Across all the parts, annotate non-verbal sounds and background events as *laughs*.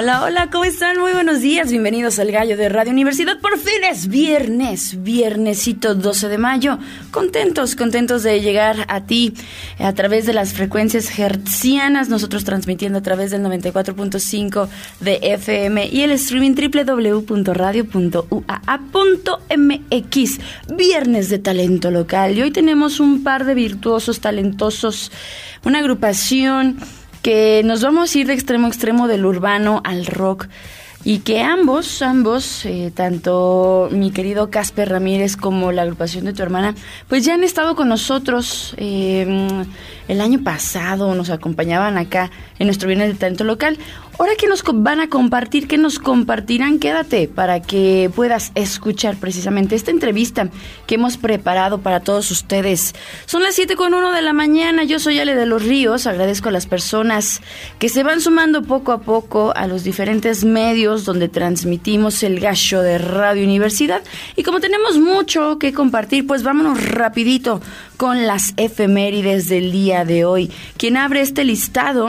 Hola, hola, ¿cómo están? Muy buenos días, bienvenidos al Gallo de Radio Universidad. Por fin es viernes, viernesito 12 de mayo. Contentos, contentos de llegar a ti a través de las frecuencias hertzianas, nosotros transmitiendo a través del 94.5 de FM y el streaming www.radio.uaa.mx. Viernes de talento local y hoy tenemos un par de virtuosos, talentosos, una agrupación que nos vamos a ir de extremo a extremo del urbano al rock. Y que ambos, ambos, eh, tanto mi querido Casper Ramírez como la agrupación de tu hermana, pues ya han estado con nosotros eh, el año pasado, nos acompañaban acá en nuestro Viernes de Talento Local. Ahora que nos van a compartir, que nos compartirán, quédate para que puedas escuchar precisamente esta entrevista que hemos preparado para todos ustedes. Son las 7 con 1 de la mañana, yo soy Ale de los Ríos, agradezco a las personas que se van sumando poco a poco a los diferentes medios donde transmitimos el gallo de Radio Universidad. Y como tenemos mucho que compartir, pues vámonos rapidito con las efemérides del día de hoy. Quien abre este listado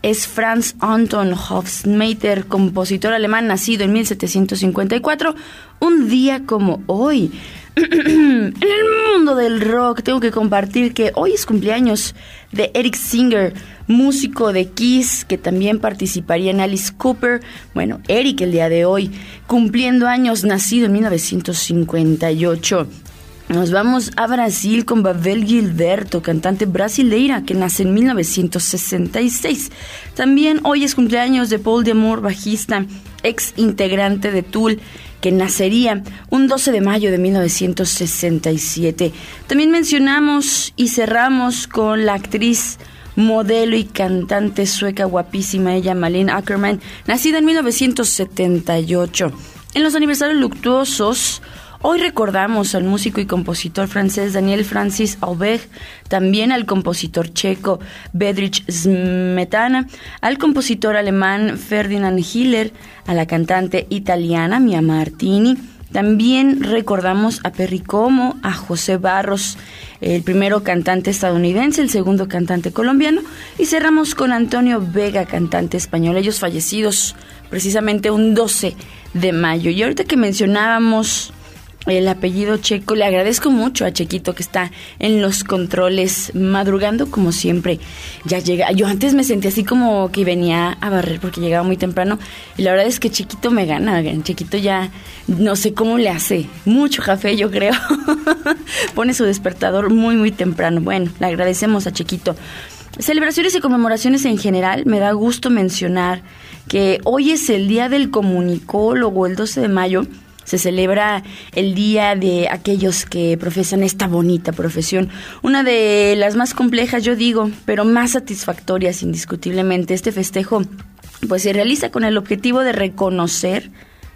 es Franz Anton Hofstadter, compositor alemán nacido en 1754, un día como hoy. *clears throat* en el mundo del rock tengo que compartir que hoy es cumpleaños de Eric Singer, músico de Kiss que también participaría en Alice Cooper. Bueno, Eric el día de hoy, cumpliendo años, nacido en 1958. Nos vamos a Brasil con Babel Gilberto, cantante brasileira que nace en 1966. También hoy es cumpleaños de Paul Demore, bajista, ex integrante de Tool, que nacería un 12 de mayo de 1967. También mencionamos y cerramos con la actriz modelo y cantante sueca guapísima, ella Malin Ackerman, nacida en 1978. En los aniversarios luctuosos, Hoy recordamos al músico y compositor francés Daniel Francis Aubert, también al compositor checo Bedrich Smetana, al compositor alemán Ferdinand Hiller, a la cantante italiana Mia Martini. También recordamos a Perry Como, a José Barros, el primero cantante estadounidense, el segundo cantante colombiano, y cerramos con Antonio Vega, cantante español, ellos fallecidos precisamente un 12 de mayo. Y ahorita que mencionábamos el apellido Checo. Le agradezco mucho a Chequito que está en los controles madrugando como siempre. Ya llega. Yo antes me sentía así como que venía a barrer porque llegaba muy temprano y la verdad es que Chequito me gana. Chequito ya no sé cómo le hace. Mucho café, yo creo. *laughs* Pone su despertador muy muy temprano. Bueno, le agradecemos a Chequito. Celebraciones y conmemoraciones en general, me da gusto mencionar que hoy es el Día del Comunicólogo, el 12 de mayo se celebra el día de aquellos que profesan esta bonita profesión, una de las más complejas, yo digo, pero más satisfactorias indiscutiblemente. Este festejo pues se realiza con el objetivo de reconocer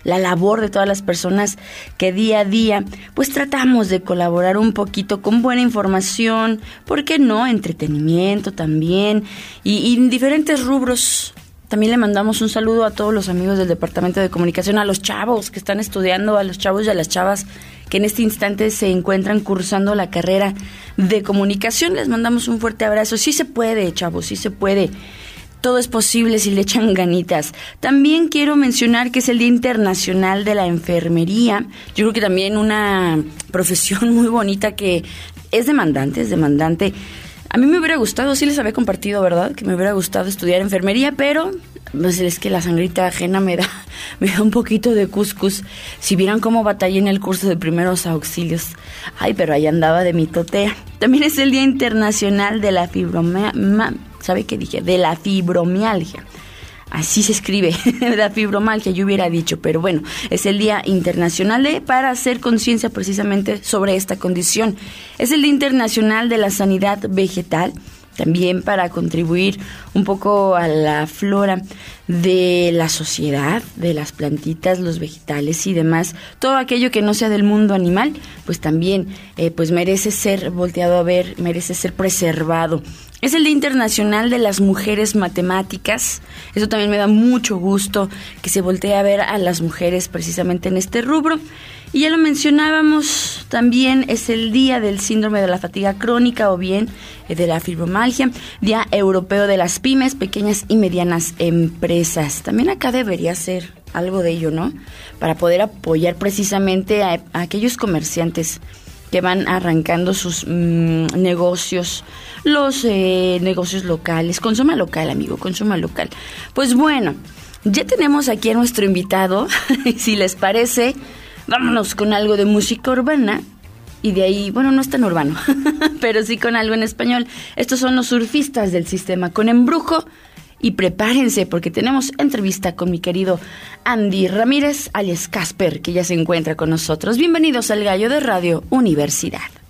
la labor de todas las personas que día a día pues tratamos de colaborar un poquito con buena información, ¿por qué no? Entretenimiento también y, y en diferentes rubros también le mandamos un saludo a todos los amigos del Departamento de Comunicación, a los chavos que están estudiando, a los chavos y a las chavas que en este instante se encuentran cursando la carrera de comunicación. Les mandamos un fuerte abrazo. Sí se puede, chavos, sí se puede. Todo es posible si le echan ganitas. También quiero mencionar que es el Día Internacional de la Enfermería. Yo creo que también una profesión *laughs* muy bonita que es demandante, es demandante a mí me hubiera gustado, sí les había compartido, ¿verdad? Que me hubiera gustado estudiar enfermería, pero pues es que la sangrita ajena me da, *laughs* me da un poquito de cuscus. Si vieran cómo batallé en el curso de primeros auxilios. Ay, pero ahí andaba de mi totea. También es el Día Internacional de la Fibromialgia. ¿Sabe qué dije? De la fibromialgia. Así se escribe, *laughs* la fibromalgia, yo hubiera dicho, pero bueno, es el Día Internacional de, para hacer conciencia precisamente sobre esta condición. Es el Día Internacional de la Sanidad Vegetal también para contribuir un poco a la flora de la sociedad, de las plantitas, los vegetales y demás, todo aquello que no sea del mundo animal, pues también eh, pues merece ser volteado a ver, merece ser preservado. Es el Día Internacional de las Mujeres Matemáticas. Eso también me da mucho gusto que se voltee a ver a las mujeres precisamente en este rubro. Y ya lo mencionábamos, también es el Día del Síndrome de la Fatiga Crónica o bien eh, de la fibromalgia, Día Europeo de las Pymes, Pequeñas y Medianas Empresas. También acá debería ser algo de ello, ¿no? Para poder apoyar precisamente a, aquellos comerciantes que van arrancando sus mm, negocios, los eh, negocios locales. Consuma local, amigo, consuma local. Pues bueno, ya tenemos aquí a nuestro invitado, *laughs* si les parece vámonos con algo de música urbana. Y de ahí, bueno, no es tan urbano, *laughs* pero sí con algo en español. Estos son los surfistas del sistema con embrujo. Y prepárense porque tenemos entrevista con mi querido Andy Ramírez, alias Casper, que ya se encuentra con nosotros. Bienvenidos al Gallo de Radio Universidad.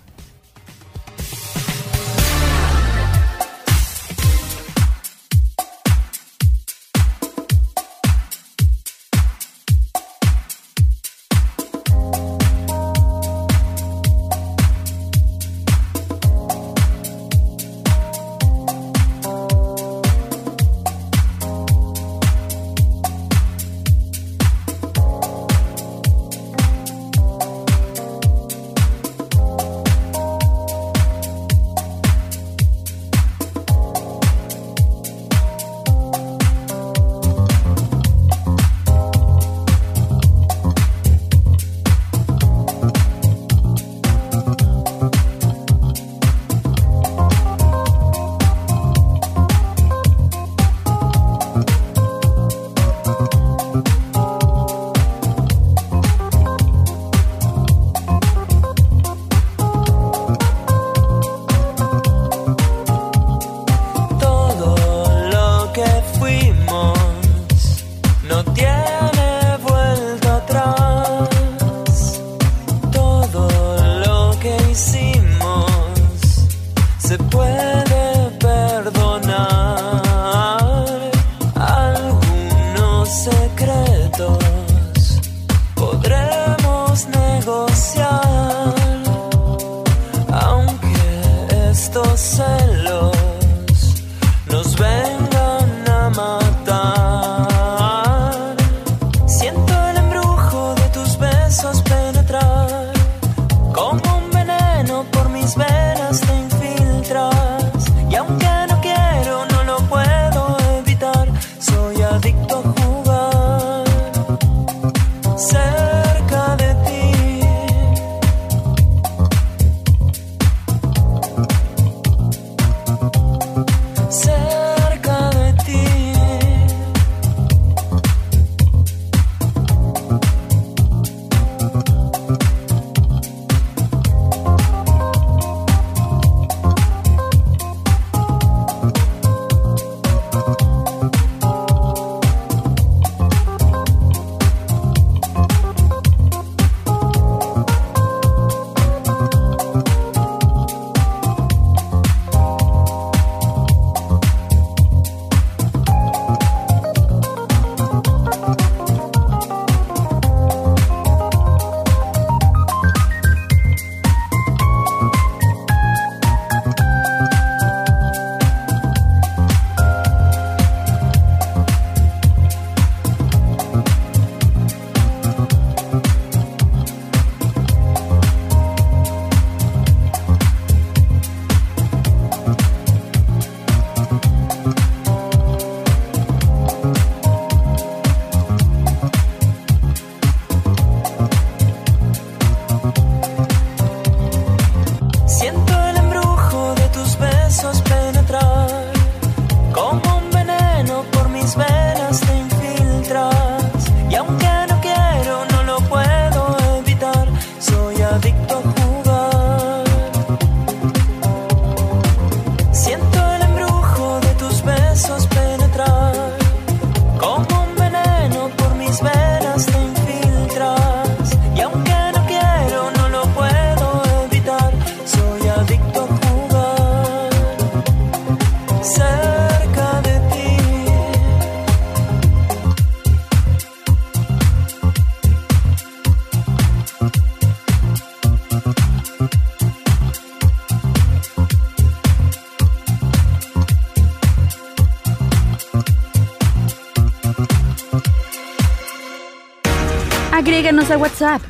A WhatsApp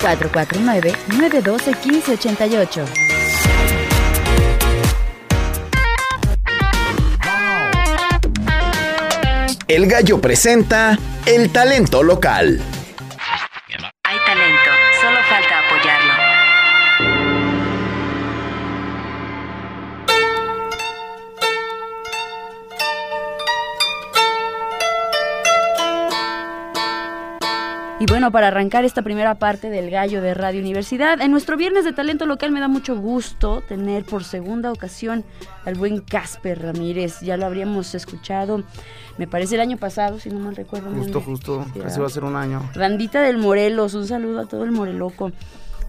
449-912-1588. El gallo presenta el talento local. Y bueno, para arrancar esta primera parte del Gallo de Radio Universidad, en nuestro viernes de talento local me da mucho gusto tener por segunda ocasión al buen Casper Ramírez. Ya lo habríamos escuchado, me parece el año pasado, si no mal recuerdo. Justo, justo, casi va a ser un año. Bandita del Morelos, un saludo a todo el Moreloco.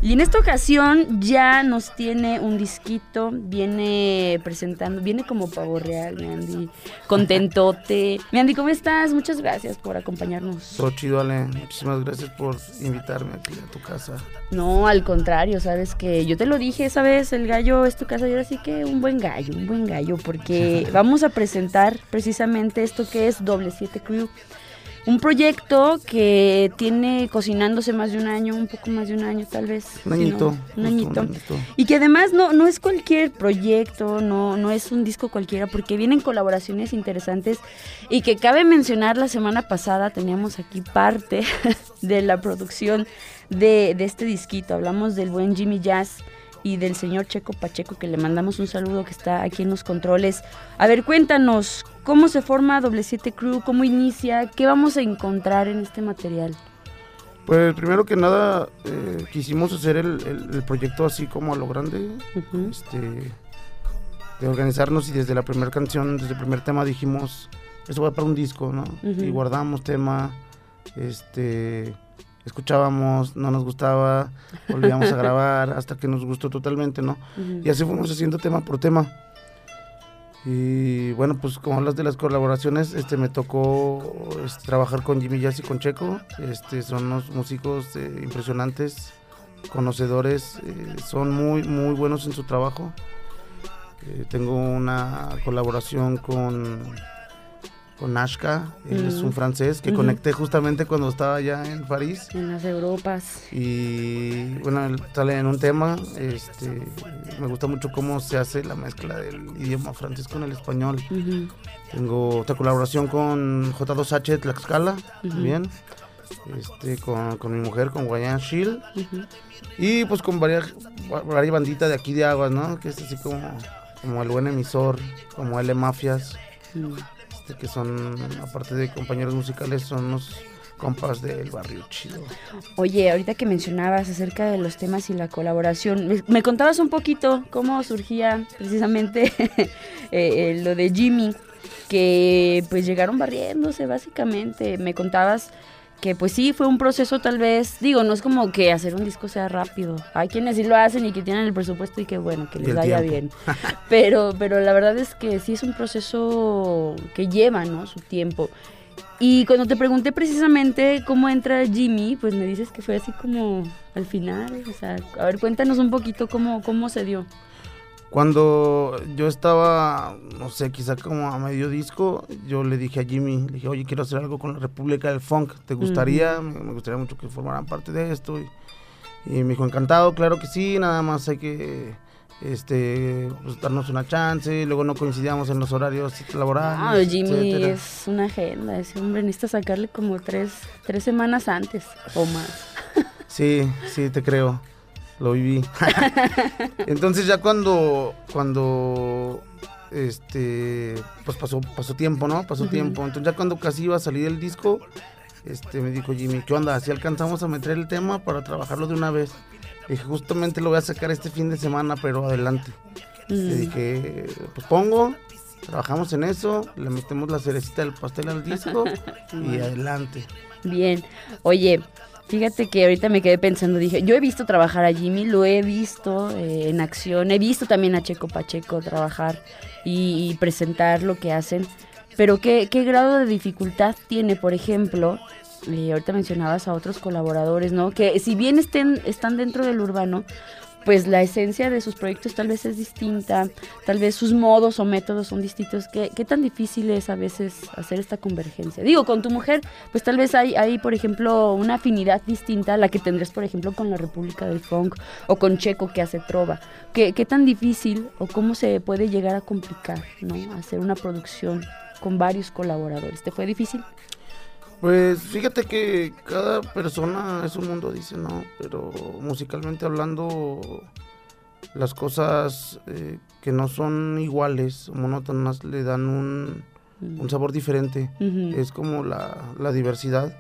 Y en esta ocasión ya nos tiene un disquito, viene presentando, viene como pavo real, mi Andy, contentote. Mi Andy, ¿cómo estás? Muchas gracias por acompañarnos. Todo chido, Ale. Muchísimas gracias por invitarme aquí a tu casa. No, al contrario, sabes que yo te lo dije esa vez, el gallo es tu casa y ahora sí que un buen gallo, un buen gallo, porque *laughs* vamos a presentar precisamente esto que es Doble 7 Crew. Un proyecto que tiene cocinándose más de un año, un poco más de un año tal vez. Un añito. Un, añito. un añito. Y que además no, no es cualquier proyecto, no, no es un disco cualquiera, porque vienen colaboraciones interesantes y que cabe mencionar, la semana pasada teníamos aquí parte *laughs* de la producción de, de este disquito. Hablamos del buen Jimmy Jazz y del señor Checo Pacheco, que le mandamos un saludo que está aquí en los controles. A ver, cuéntanos, ¿cómo se forma Doble 7 Crew? ¿Cómo inicia? ¿Qué vamos a encontrar en este material? Pues primero que nada, eh, quisimos hacer el, el- el proyecto así como a lo grande, este, de organizarnos y desde la primera canción, desde el primer tema dijimos, eso va para un disco, ¿no? Y guardamos tema, este, escuchábamos, no nos gustaba, volvíamos a *laughs* grabar hasta que nos gustó totalmente, ¿no? Y así fuimos haciendo tema por tema. Y bueno, pues como hablas de las colaboraciones, este me tocó trabajar con Jimmy Jazz y con Checo. Este son unos músicos eh, impresionantes, conocedores, eh, son muy muy buenos en su trabajo. Eh, tengo una colaboración con con Ashka, él es un francés que conecté justamente cuando estaba allá en París En las Europas. y bueno, él sale en un tema, este, me gusta mucho cómo se hace la mezcla del idioma francés con el español. Tengo otra colaboración con J2H Tlaxcala, también, este, con, con mi mujer, con Guayán Shield, y pues con varias, varias banditas de aquí de Aguas, ¿no? Que es así como, como el buen emisor, como L Mafias. Que son, aparte de compañeros musicales, son unos compas del barrio chido. Oye, ahorita que mencionabas acerca de los temas y la colaboración, me, me contabas un poquito cómo surgía precisamente *laughs* eh, eh, lo de Jimmy, que pues llegaron barriéndose básicamente. Me contabas que pues sí, fue un proceso tal vez, digo, no es como que hacer un disco sea rápido. Hay quienes sí lo hacen y que tienen el presupuesto y que bueno, que les vaya tiempo. bien. *laughs* Pero, pero la verdad es que sí es un proceso que lleva, ¿no? Su tiempo. Y cuando te pregunté precisamente cómo entra Jimmy, pues me dices que fue así como al final. O sea, a ver, cuéntanos un poquito cómo, cómo se dio. Cuando yo estaba, no sé, quizá como a medio disco, yo le dije a Jimmy, le dije, oye, quiero hacer algo con la República del Funk, ¿te gustaría? me, me gustaría mucho que formaran parte de esto. Y, y me dijo, encantado, claro que sí, nada más hay que este, pues, darnos una chance, luego no coincidíamos en los horarios laborales. Ah, Jimmy etcétera. es una agenda. Ese hombre necesita sacarle como tres, tres semanas antes o más. Sí, sí, te creo. Lo viví. *laughs* Entonces ya cuando, cuando, este, pues pasó, pasó tiempo, ¿no? Pasó tiempo. Entonces ya cuando casi iba a salir el disco, este, me dijo Jimmy, ¿qué onda? Si alcanzamos a meter el tema para trabajarlo de una vez. Le dije, justamente lo voy a sacar este fin de semana, pero adelante. Le Mm. dije, pues pongo, trabajamos en eso, le metemos la cerecita del pastel al disco *laughs* y adelante. Bien. Oye, fíjate que ahorita me quedé pensando, dije, yo he visto trabajar a Jimmy, lo he visto eh, en acción, he visto también a Checo Pacheco trabajar y, y presentar lo que hacen, pero ¿qué, qué grado de dificultad tiene, por ejemplo? Y ahorita mencionabas a otros colaboradores, ¿no? Que si bien estén, están dentro del urbano, pues la esencia de sus proyectos tal vez es distinta, tal vez sus modos o métodos son distintos. ¿Qué, tan difícil es a veces hacer esta convergencia? Digo, con tu mujer, pues tal vez hay, hay, por ejemplo, una afinidad distinta a la que tendrías, por ejemplo, con la República del Funk o con Checo que hace trova. ¿Qué, qué tan difícil o cómo se puede llegar a complicar, ¿no? Hacer una producción con varios colaboradores. ¿Te fue difícil? Pues fíjate que cada persona es un mundo, dice, ¿no? Pero musicalmente hablando, las cosas eh, que no son iguales, monótonas, le dan un, un sabor diferente. Es como la, la diversidad.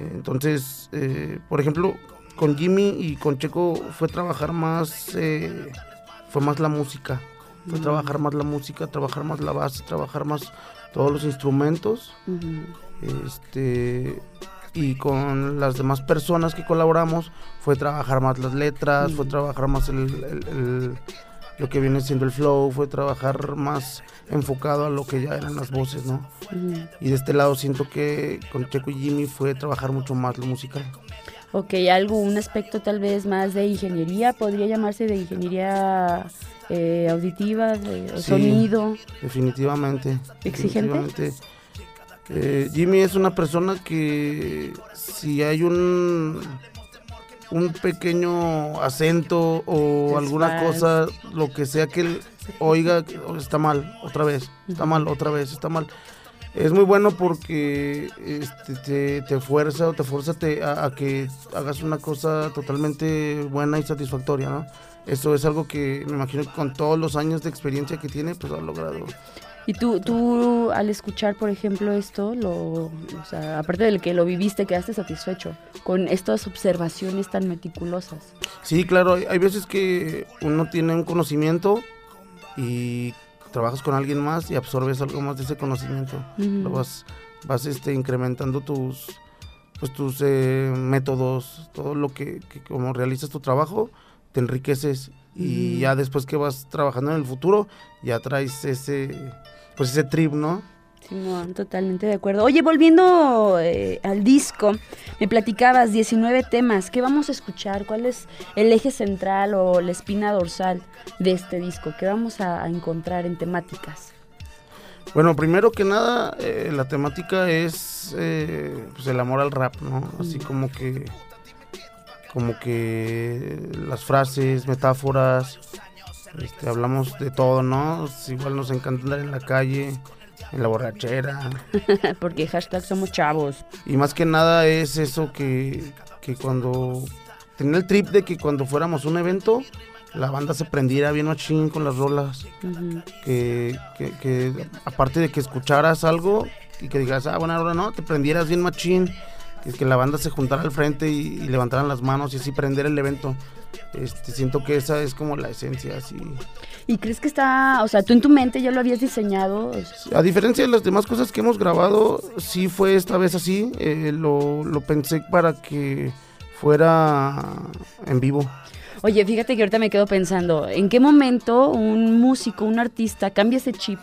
Entonces, eh, por ejemplo, con Jimmy y con Checo fue trabajar más, eh, fue más la música. Fue trabajar más la música, trabajar más la base, trabajar más todos los instrumentos. Ujú. Este y con las demás personas que colaboramos fue trabajar más las letras, fue trabajar más el, el- el- lo que viene siendo el flow, fue trabajar más enfocado a lo que ya eran las voces, ¿no? Y de este lado siento que con Checo y Jimmy fue trabajar mucho más lo musical. Ok, algo, un aspecto tal vez más de ingeniería, podría llamarse de ingeniería eh, auditiva, de Sí. sonido. Definitivamente. ¿Exigente? definitivamente. Eh, Jimmy es una persona que si hay un un pequeño acento o alguna cosa, lo que sea que él oiga, que, "Oh, está mal, otra vez, está mal, otra vez, está mal. Es muy bueno porque este, te, te fuerza o te fuerza te- a, a que hagas una cosa totalmente buena y satisfactoria, ¿no? Eso es algo que me imagino que con todos los años de experiencia que tiene, pues ha logrado. Y tú, tú al escuchar, por ejemplo, esto, lo, o sea, aparte del que lo viviste, quedaste satisfecho con estas observaciones tan meticulosas. Sí, claro, hay, hay veces que uno tiene un conocimiento y trabajas con alguien más y absorbes algo más de ese conocimiento. Lo vas, vas este, incrementando tus, pues, tus eh, métodos, todo lo que, que como realizas tu trabajo, te enriqueces y ya después que vas trabajando en el futuro, ya traes ese, pues ese trip, ¿no? Simón, totalmente de acuerdo. Oye, volviendo eh, al disco, me platicabas 19 temas. ¿Qué vamos a escuchar? ¿Cuál es el eje central o la espina dorsal de este disco? ¿Qué vamos a, a encontrar en temáticas? Bueno, primero que nada, eh, la temática es eh, pues el amor al rap, ¿no? Así como que, como que las frases, metáforas, este, hablamos de todo, ¿no? Pues, igual nos encanta andar en la calle, en la borrachera, *laughs* Porque hashtag somos chavos. y más que nada es eso que, que cuando tenía el trip de que cuando fuéramos a un evento, la banda se prendiera bien machín con las rolas. Que, que, que aparte de que escucharas algo y que digas, ah, bueno, ahora no, te prendieras bien machín, que, que la banda se juntara al frente y, y levantaran las manos y así prender el evento. Este, siento que esa es como la esencia, así. ¿Y crees que está, o sea, tú en tu mente ya lo habías diseñado? A diferencia de las demás cosas que hemos grabado, sí fue esta vez así, eh, lo, lo pensé para que fuera en vivo. Oye, fíjate que ahorita me quedo pensando, ¿en qué momento un músico, un artista cambia ese chip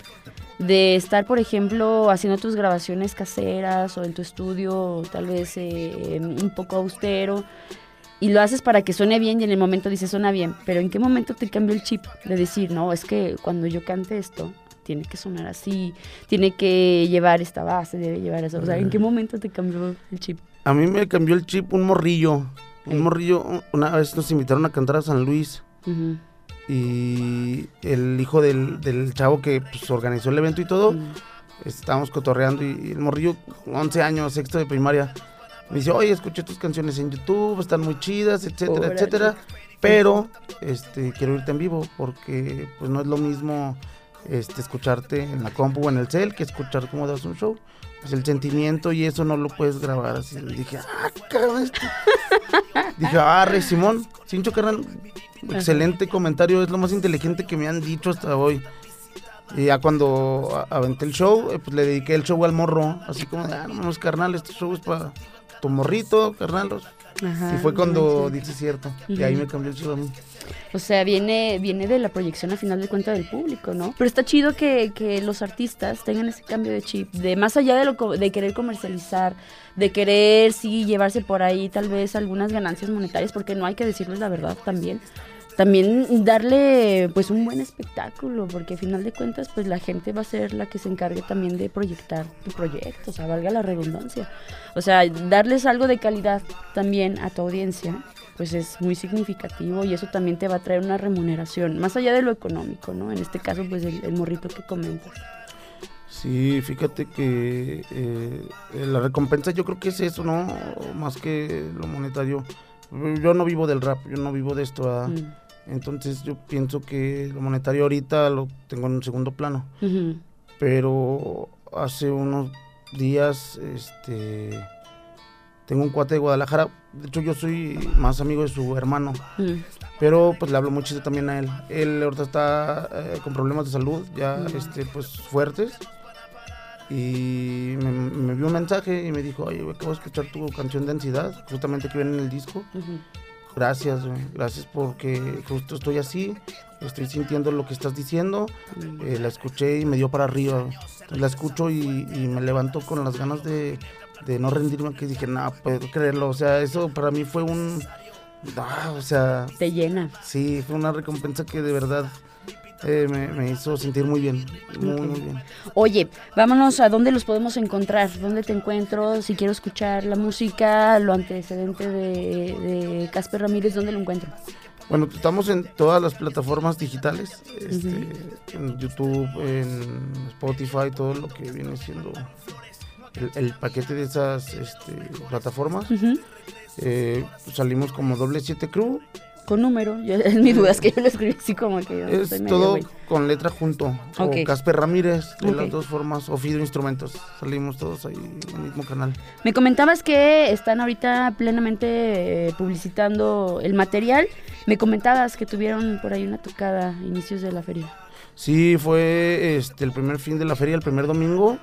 de estar, por ejemplo, haciendo tus grabaciones caseras o en tu estudio tal vez eh, un poco austero y lo haces para que suene bien y en el momento dices suena bien, pero ¿en qué momento te cambió el chip de decir, no, es que cuando yo cante esto tiene que sonar así, tiene que llevar esta base, debe llevar eso, o sea, ¿en qué momento te cambió el chip? A mí me cambió el chip un morrillo. Un Ey. morrillo, una vez nos invitaron a cantar a San Luis. Ujú. Y el hijo del, del chavo que pues, organizó el evento y todo, Mm. estábamos cotorreando y, y el morrillo, 11 años, sexto de primaria, me dice, oye, escuché tus canciones en YouTube, están muy chidas, etcétera, etcétera, pero este quiero irte en vivo porque pues no es lo mismo este escucharte en la compu o en el cel que escuchar cómo das un show. Pues el sentimiento y eso no lo puedes grabar así. Dije, ah, cabrón, esto". *laughs* Dije, ah, Rey Simón, Cincho carnal, excelente comentario, es lo más inteligente que me han dicho hasta hoy. Y ya cuando aventé el show, eh, pues le dediqué el show al morro, así como, de, ah, no mames, carnal, este show es para tu morrito, carnal. Ajá, y fue no cuando dije cierto, y ahí me cambió el show a mí. O sea, viene, viene de la proyección a final de cuenta del público, ¿no? Pero está chido que, que los artistas tengan ese cambio de chip, de más allá de lo de querer comercializar, de querer sí llevarse por ahí tal vez algunas ganancias monetarias, porque no hay que decirles la verdad también. También darle pues un buen espectáculo, porque al final de cuentas pues la gente va a ser la que se encargue también de proyectar tu proyecto, o sea, valga la redundancia. O sea, darles algo de calidad también a tu audiencia, pues es muy significativo y eso también te va a traer una remuneración, más allá de lo económico, ¿no? En este caso pues el, el morrito que comentas. Sí, fíjate que eh, la recompensa yo creo que es eso, ¿no? Más que lo monetario. Yo no vivo del rap, yo no vivo de esto. ¿verdad? Mm. Entonces yo pienso que lo monetario ahorita lo tengo en un segundo plano. Pero hace unos días, este, tengo un cuate de Guadalajara. De hecho, yo soy más amigo de su hermano. Mm. Pero pues le hablo mucho también a él. Él ahorita está eh, con problemas de salud, ya este, pues fuertes. Y me, me vio un mensaje y me dijo, oye, acabo de escuchar tu canción de ansiedad, justamente que viene en el disco. Ujú. Gracias, güey, gracias porque justo estoy así, estoy sintiendo lo que estás diciendo. Eh, la escuché y me dio para arriba. la escucho y, y me levanto con las ganas de, de no rendirme, que dije, no, puedo creerlo. O sea, eso para mí fue un... ah, o sea, Te llena. Sí, fue una recompensa que de verdad eh, me, me hizo sentir muy bien, muy, muy bien. Oye, vámonos a dónde los podemos encontrar, dónde te encuentro, si quiero escuchar la música, lo antecedente de, Casper Ramírez, ¿dónde lo encuentro? Bueno, estamos en todas las plataformas digitales, este, en YouTube, en Spotify, todo lo que viene siendo el, el paquete de esas este, plataformas. Eh, salimos como doble 7 crew, Con número, yo- *laughs* es mi duda, es que yo lo escribí así como que yo es soy todo con letra junto, Ok. o Casper Ramírez, de las dos formas, o Fido Instrumentos, salimos todos ahí en el mismo canal. Me comentabas que están ahorita plenamente eh, publicitando el material. Me comentabas que tuvieron por ahí una tocada a inicios de la feria. Sí, fue este el primer fin de la feria, el primer domingo,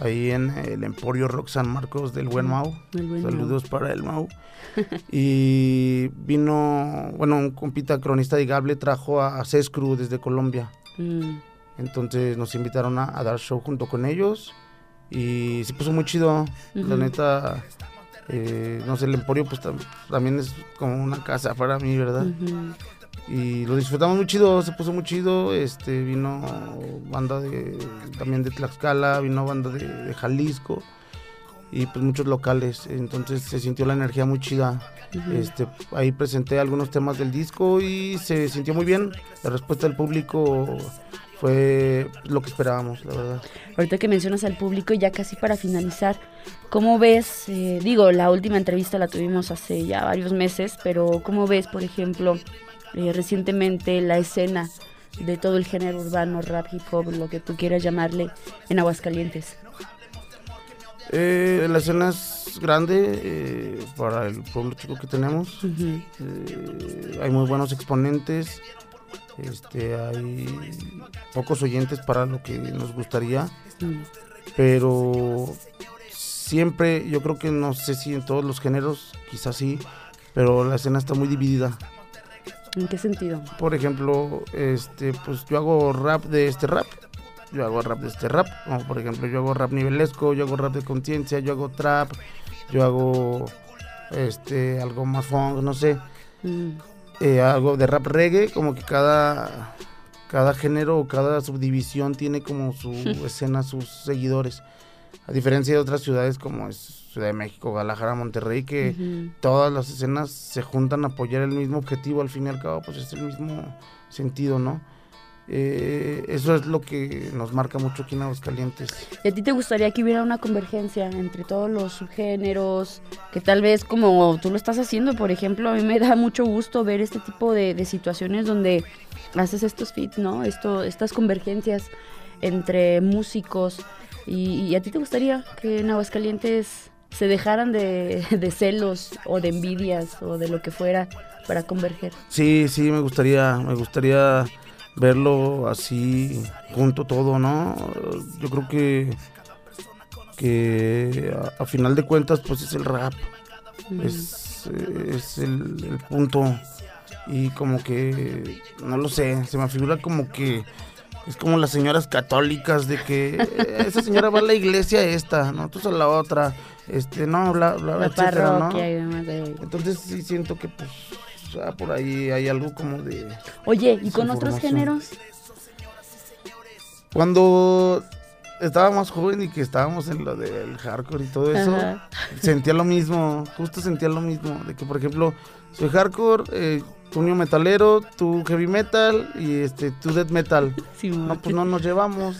ahí en el Emporio Rock San Marcos del Buen Mau. Buen Saludos para el Mau. *laughs* y vino, bueno, un compita cronista de Gable trajo a Cescru desde Colombia. Mm, Entonces nos invitaron a, a dar show junto con ellos. Y se puso muy chido. La neta, eh, no sé, el Emporio pues tam- también es como una casa para mí, ¿verdad? y lo disfrutamos muy chido, se puso muy chido, este vino banda de también de Tlaxcala, vino banda de, de Jalisco y pues muchos locales, entonces se sintió la energía muy chida. Este ahí presenté algunos temas del disco y se sintió muy bien. La respuesta del público fue lo que esperábamos, la verdad. Ahorita que mencionas al público, ya casi para finalizar, ¿cómo ves? eh, digo, la última entrevista la tuvimos hace ya varios meses, pero ¿cómo ves, por ejemplo, eh, recientemente la escena de todo el género urbano, rap, hip hop, lo que tú quieras llamarle, en Aguascalientes? Eh, la escena es grande eh, para el pueblo chico que tenemos. Eh, hay muy buenos exponentes. Este, hay pocos oyentes para lo que nos gustaría, Mm. pero siempre, yo creo que no sé si en todos los géneros, quizás sí, pero la escena está muy dividida. ¿En qué sentido? Por ejemplo, este, pues yo hago rap de este rap, yo hago rap de este rap, como por ejemplo yo hago rap nivelesco, yo hago rap de conciencia, yo hago trap, yo hago este algo más funk, no sé. Mm. eh, algo de rap reggae, como que cada, cada género o cada subdivisión tiene como su *laughs* escena, sus seguidores. A diferencia de otras ciudades como es Ciudad de México, Guadalajara, Monterrey, que todas las escenas se juntan a apoyar el mismo objetivo, al fin y al cabo, pues es el mismo sentido, ¿no? Eh, eso es lo que nos marca mucho aquí en Aguascalientes. ¿Y a ti te gustaría que hubiera una convergencia entre todos los subgéneros? Que tal vez como tú lo estás haciendo, por ejemplo, a mí me da mucho gusto ver este tipo de, de situaciones donde haces estos fits, ¿no? Esto, estas convergencias entre músicos. Y, y a ti te gustaría que en Aguascalientes se dejaran de, *laughs* de celos o de envidias o de lo que fuera para converger? Sí, sí, me gustaría, me gustaría verlo así junto todo, ¿no? Yo creo que que a, a final de cuentas pues es el rap, es, es el, el punto. Y como que no lo sé, se me figura como que es como las señoras católicas de que eh, esa señora va a la iglesia esta, no, tú a la otra, este, no, bla, bla, La etcétera, ¿no? Entonces sí siento que pues ah, por ahí hay algo como de... Oye, ¿y con otros géneros? Cuando estaba más joven y que estábamos en lo del hardcore y todo eso, Ajá. sentía lo mismo, justo sentía lo mismo, de que por ejemplo, soy hardcore, eh, tú new metalero, tú heavy metal y este tú death metal. Sí, No, pues no nos llevamos.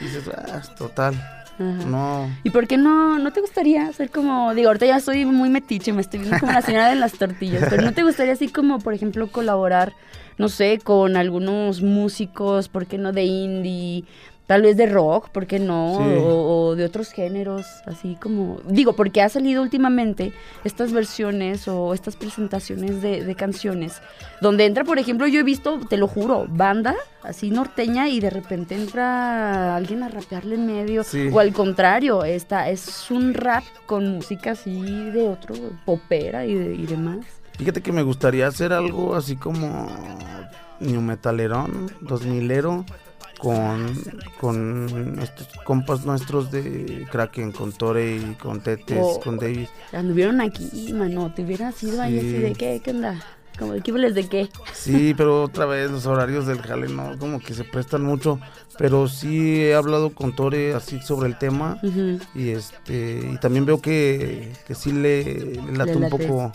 Y dices, ah, total. Ajá. No. ¿Y por qué no, no te gustaría ser como, digo, ahorita ya estoy muy metiche, me estoy viendo como la señora de las tortillas, pero no te gustaría así como, por ejemplo, colaborar, no sé, con algunos músicos, ¿por qué no de indie? Tal vez de rock, ¿por qué no? Sí. O, o de otros géneros, así como... Digo, porque ha salido últimamente estas versiones o estas presentaciones de, de canciones, donde entra, por ejemplo, yo he visto, te lo juro, banda así norteña y de repente entra alguien a rapearle en medio, Sí. o al contrario, esta es un rap con música así de otro, popera y, de- y demás. Fíjate que me gustaría hacer algo así como new metalerón, 2000ero, con, con estos compas nuestros de Kraken, con Tore y con Tetes, Oh. con Davis. Anduvieron aquí, mano, te hubieras ido ahí Sí. así de qué, qué onda, como de qué les de qué. Sí, pero otra vez los horarios del jale no, como que se prestan mucho. Pero sí he hablado con Tore así sobre el tema. Ujú. Y este y también veo que, que sí le, le late un poco.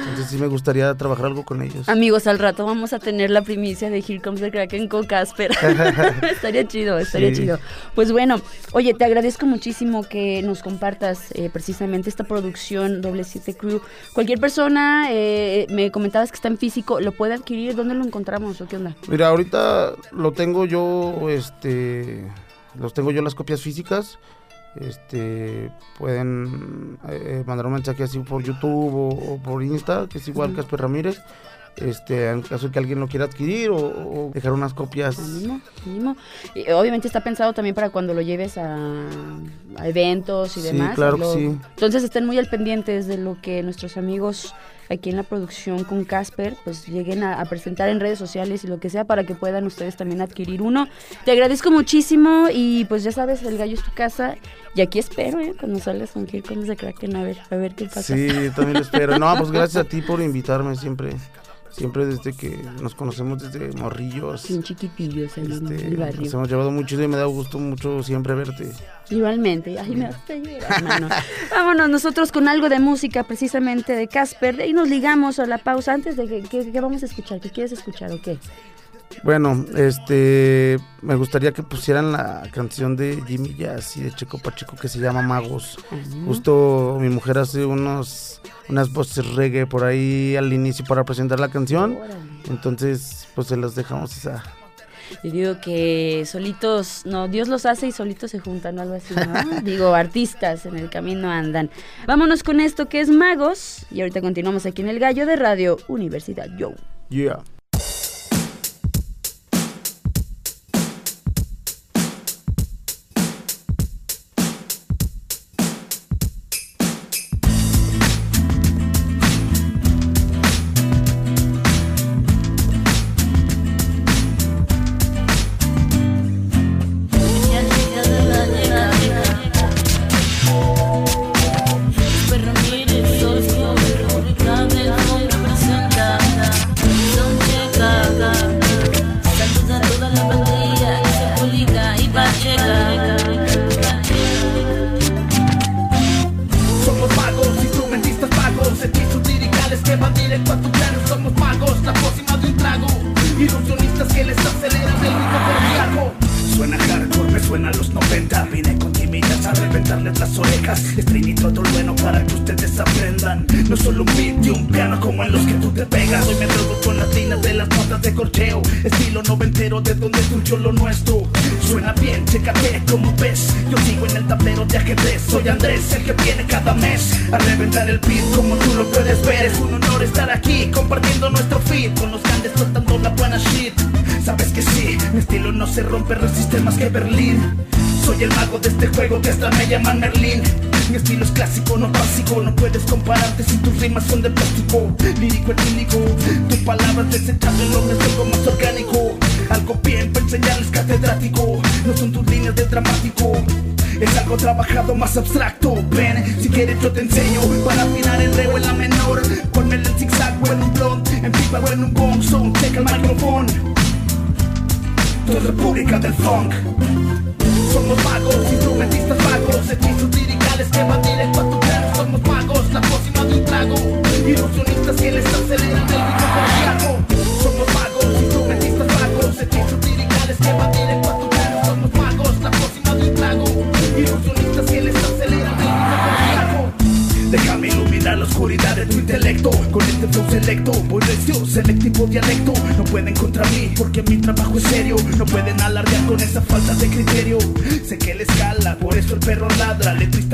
Entonces sí me gustaría trabajar algo con ellos. Amigos, al rato vamos a tener la primicia de Here Comes the Kraken con Casper. *laughs* *laughs* estaría chido, estaría Sí. chido. Pues bueno, oye, te agradezco muchísimo que nos compartas eh, precisamente esta producción Doble 7 Crew. Cualquier persona, eh, me que está en físico, ¿lo puede adquirir? ¿Dónde lo encontramos o qué onda? Mira, ahorita lo tengo yo, este, los tengo yo las copias físicas. Este, pueden eh, mandar un mensaje así por YouTube o, o por Insta, que es igual Ujú. Casper Ramírez. Este, en caso de que alguien lo quiera adquirir o, o dejar unas copias. Ánimo, ánimo. Y, obviamente está pensado también para cuando lo lleves a, a eventos y Sí, demás. claro que sí. Entonces estén muy al pendientes de lo que nuestros amigos aquí en la producción con Casper pues lleguen a, presentar en redes sociales y lo que sea para que puedan ustedes también adquirir uno. Te agradezco muchísimo y pues ya sabes, el gallo es tu casa y aquí espero, ¿eh? Cuando salgas con Here Comes the Kraken a ver, a ver qué pasa. Sí, también lo espero. No, pues gracias a ti por invitarme siempre. Siempre desde que nos conocemos desde morrillos. Bien chiquitillos en Este, el barrio. nos hemos llevado mucho y me da gusto mucho siempre verte. Igualmente. Ay, me llorar, hermano. *laughs* Vámonos nosotros con algo de música precisamente de Casper y nos ligamos a la pausa antes de que, que- que vamos a escuchar. ¿Qué quieres escuchar o qué? Bueno, este, me gustaría que pusieran la canción de Jimmy Jazz y de Checo Pacheco que se llama Magos. Justo mi mujer hace unos, unas voces reggae por ahí al inicio para presentar la canción. Entonces, pues se las dejamos esa. Yo digo que solitos, no, Dios los hace y solitos se juntan, o algo así, ¿no? *laughs* digo, artistas en el camino andan. Vámonos con esto que es Magos y ahorita continuamos aquí en El Gallo de Radio Universidad Yo. Yeah.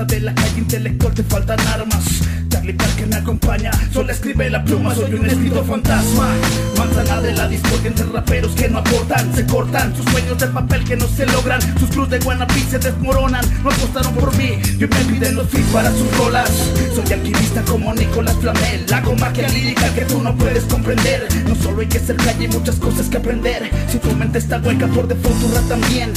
De la calle intelectual, te faltan armas. Charlie Parker me acompaña, solo escribe la pluma Soy un escritor fantasma. Manzana de la discordia entre raperos que no aportan Se cortan. Sus sueños de papel que no se logran Sus cruz de guanapí se desmoronan. No apostaron por mí, yo me piden los feeds para sus rolas. Soy alquimista como Nicolás Flamel Hago magia lírica que tú no puedes comprender. No solo hay que ser calle, hay muchas cosas que aprender. Si tu mente está hueca, por default también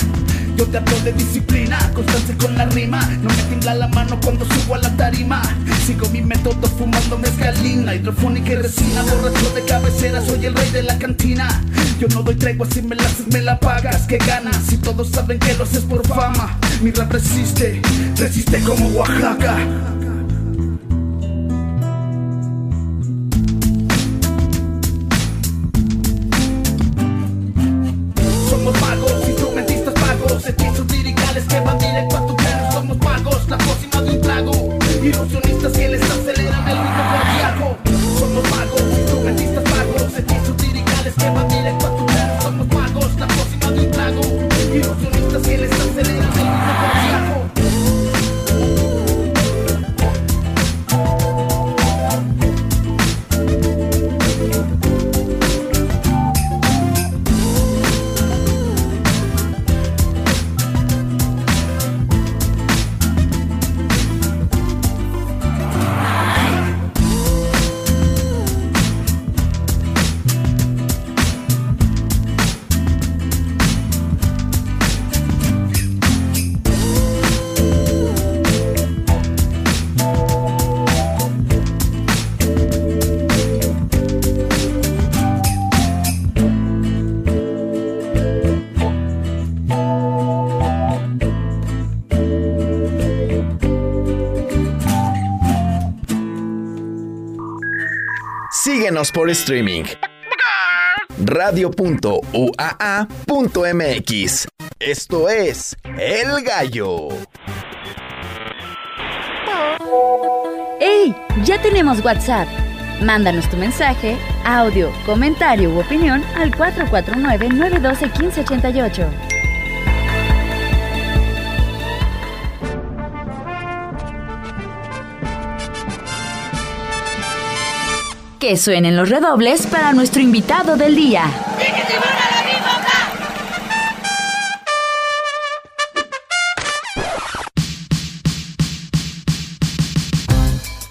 yo te hablo de disciplina, constancia con la rima. No me tiembla la mano cuando subo a la tarima. Sigo mi método fumando mezcalina Hidrofónica y resina, borracho de cabecera Soy el rey de la cantina. Yo no doy tregua si me la haces, me la pagas. ¿Qué ganas? Si todos saben que lo haces por fama. Mi rap resiste, resiste como Oaxaca Síguenos por streaming. Radio.uaa.mx. Esto es El Gallo. ¡Ey! Ya tenemos WhatsApp. Mándanos tu mensaje, audio, comentario u opinión al 449-912-1588. Que suenen los redobles para nuestro invitado del día.